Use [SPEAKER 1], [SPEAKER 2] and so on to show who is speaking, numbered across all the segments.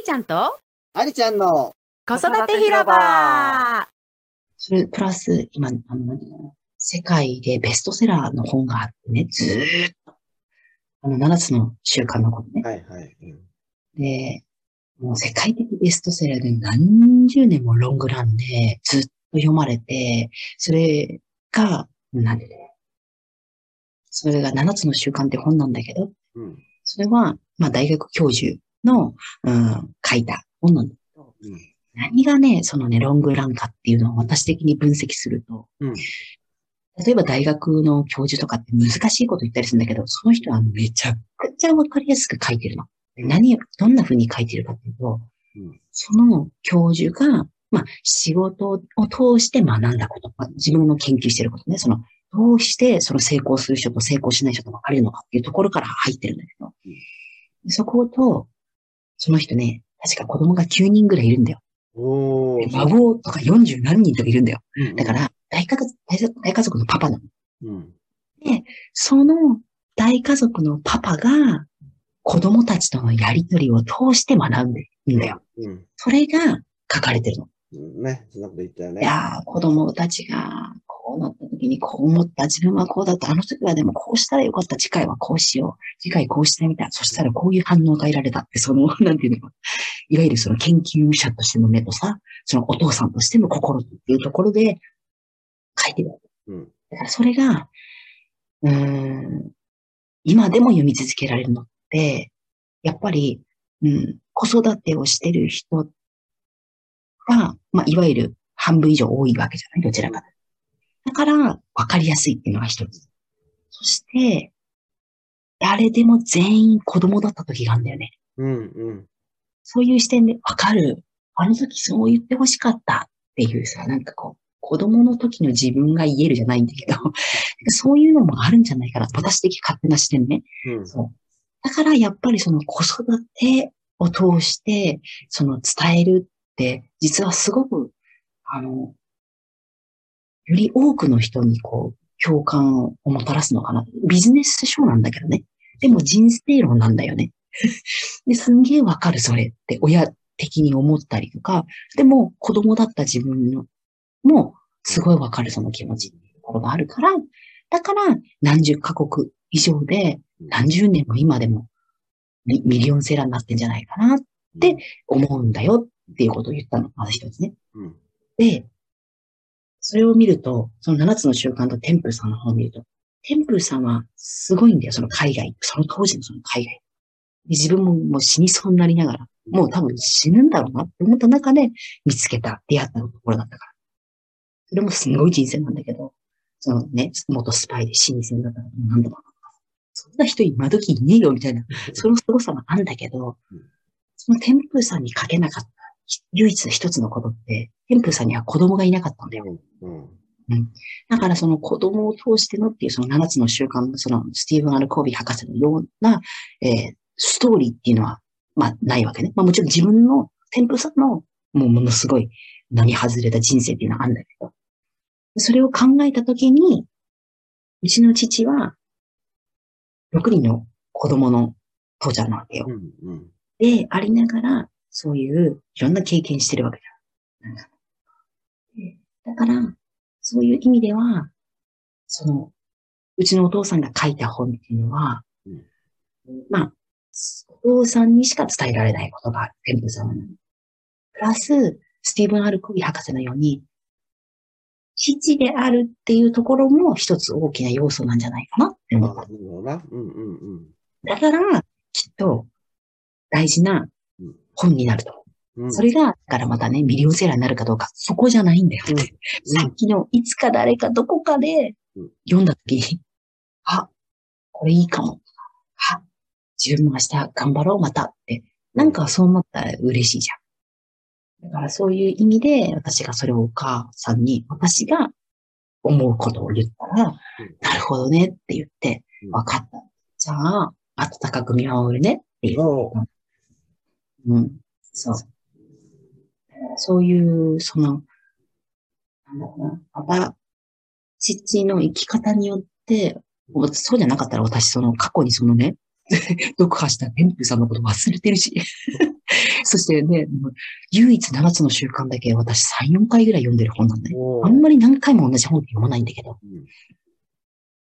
[SPEAKER 1] ーちゃんと？
[SPEAKER 2] ありちゃんの。
[SPEAKER 1] 子育て広場。
[SPEAKER 3] それプラス、今、あの、世界でベストセラーの本があってね、ずーっと、あの、7つの習慣のことね。
[SPEAKER 2] はいはい。うん。
[SPEAKER 3] で、もう世界的ベストセラーで何十年もロングランでずっと読まれて、それが、なんでね、それが7つの習慣って本なんだけど、
[SPEAKER 2] うん。
[SPEAKER 3] それは、まあ大学教授の、うん、書いた本なんだけど、
[SPEAKER 2] うん。
[SPEAKER 3] 何がね、そのね、ロングランかっていうのを私的に分析すると、
[SPEAKER 2] うん。
[SPEAKER 3] 例えば大学の教授とかって難しいこと言ったりするんだけど、その人はめちゃくちゃわかりやすく書いてるの。で何を、どんな風に書いてるかっていうと、
[SPEAKER 2] うん。
[SPEAKER 3] その教授が、まあ、仕事を通して学んだこと、まあ自分の研究してることね、その、どうしてその成功する人と成功しない人と分かれるのかっていうところから入ってるんだけど、でそこと、その人ね、確か子供が9人ぐらいいるんだよ。
[SPEAKER 2] お
[SPEAKER 3] 孫とか40何人とかいるんだよ。
[SPEAKER 2] うん
[SPEAKER 3] だか、ら、大家族、大家族のパパなの。
[SPEAKER 2] うん。
[SPEAKER 3] その大家族のパパが、子供たちとのやりとりを通して学んでるんだよ。
[SPEAKER 2] うん。
[SPEAKER 3] それが書かれてるの。
[SPEAKER 2] うんね、そんなこと言ったよね。
[SPEAKER 3] いやー、子供たちが、時にこう思った、自分はこうだった、あの時はでもこうしたらよかった、次回はこうしよう、次回こうしてみた、そしたらこういう反応が得られたって、その、なんていうのいわゆるその研究者としての目とさ、そのお父さんとしての心っていうところで書いてるわけ。
[SPEAKER 2] うん。
[SPEAKER 3] だからそれが、うーん、今でも読み続けられるのって、やっぱり、うん、子育てをしてる人が、まあ、いわゆる半分以上多いわけじゃない？どちらかというと。だから、わかりやすいっていうのが一つ。そして、誰でも全員子供だった時があるんだよね。
[SPEAKER 2] うん。うん。
[SPEAKER 3] そういう視点でわかる。あの時そう言ってほしかったっていうさ、なんかこう、子供の時の自分が言えるじゃないんだけど、そういうのもあるんじゃないかな。私的勝手な視点ね。
[SPEAKER 2] うん。
[SPEAKER 3] そう。だからやっぱりその子育てを通して、その伝えるって、実はすごく、あの、より多くの人にこう、共感をもたらすのかな。ビジネス書なんだけどね。でも人生論なんだよね。で、すんげえわかるそれって親的に思ったりとか、でも子供だった自分のもすごいわかるその気持ちっていうところがあるから、だから何十カ国以上で何十年も今でもミミリオンセラーになってんじゃないかなって思うんだよっていうことを言ったの。まず一つね。
[SPEAKER 2] うん。
[SPEAKER 3] で、それを見ると、その7つの習慣とテンプルさんの方を見ると、テンプルさんはすごいんだよ、その海外。その当時のその海外。で自分ももう死にそうになりながら、もう多分死ぬんだろうなって思った中で見つけた、出会ったところだったから。それもすごい人生なんだけど、そのね、元スパイで死に線だったら何度も。そんな人今時いねえよみたいな、その凄さがあるんだけど
[SPEAKER 2] うん、
[SPEAKER 3] そのテンプルさんに書けなかった唯一一つのことって、テンプルさんには子供がいなかったんだよ。
[SPEAKER 2] うん。
[SPEAKER 3] だからその子供を通してのっていうその7つの習慣のそのスティーブン・アルコービー博士のような、えーストーリーっていうのは、まあないわけね。まあもちろん自分のテンプルさんのもうものすごい並外れた人生っていうのはあるんだけど、それを考えたときに、うちの父は6人の子供の父ちゃんなわけよ。
[SPEAKER 2] うん。うん。
[SPEAKER 3] で、ありながら、そういういろんな経験してるわけだ。だから、そういう意味では、その、うちのお父さんが書いた本っていうのは、
[SPEAKER 2] うん
[SPEAKER 3] まあ、お父さんにしか伝えられないことがある。テンプラス、スティーブン・アルコビー博士のように、父であるっていうところも一つ大きな要素なんじゃないかなって思った。だから、きっと、大事な
[SPEAKER 2] うん
[SPEAKER 3] 本になると。
[SPEAKER 2] うん。
[SPEAKER 3] それが、だからまたね、ミリオンセラーになるかどうか、そこじゃないんだよって。
[SPEAKER 2] うん
[SPEAKER 3] さっきの、いつか誰かどこかで
[SPEAKER 2] うん
[SPEAKER 3] 読んだときに、あ、これいいかも。あ、自分も明日頑張ろう、またって。なんかそう思ったら嬉しいじゃん。だからそういう意味で、私がそれをお母さんに、私が思うことを言ったら、
[SPEAKER 2] うん
[SPEAKER 3] なるほどねって言って
[SPEAKER 2] う、ん
[SPEAKER 3] わかった。じゃあ、温かく見守るねっていう。
[SPEAKER 2] おう
[SPEAKER 3] うん。そう。そういう、その、なんだろうな。また、父の生き方によって、おそうじゃなかったら私、その過去にそのね、読破した天風さんのこと忘れてるし。そしてね、唯一7つの習慣だけ私3、4回ぐらい読んでる本なんだよ。あんまり何回も同じ本って読まないんだけど、
[SPEAKER 2] うん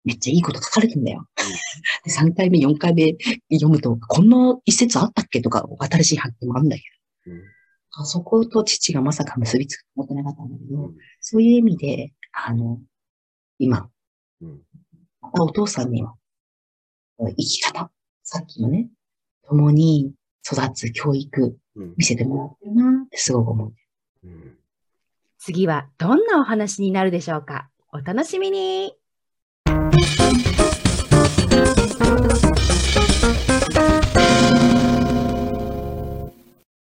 [SPEAKER 3] めっちゃいいこと書かれてんだよ。で3回目、4回目読むと、こんな一節あったっけ？とか、新しい発見もあるんだけ
[SPEAKER 2] うん。
[SPEAKER 3] ど、あそこと父がまさか結びつくと思ってなかったんだけど、
[SPEAKER 2] うん。
[SPEAKER 3] そういう意味で、あの、今、
[SPEAKER 2] うん。
[SPEAKER 3] またお父さんには、生き方、さっきのね、共に育つ教育、
[SPEAKER 2] うん。
[SPEAKER 3] 見せてもらってるなってすごく思う。
[SPEAKER 2] うん。
[SPEAKER 1] 次はどんなお話になるでしょうか？お楽しみに Thank you.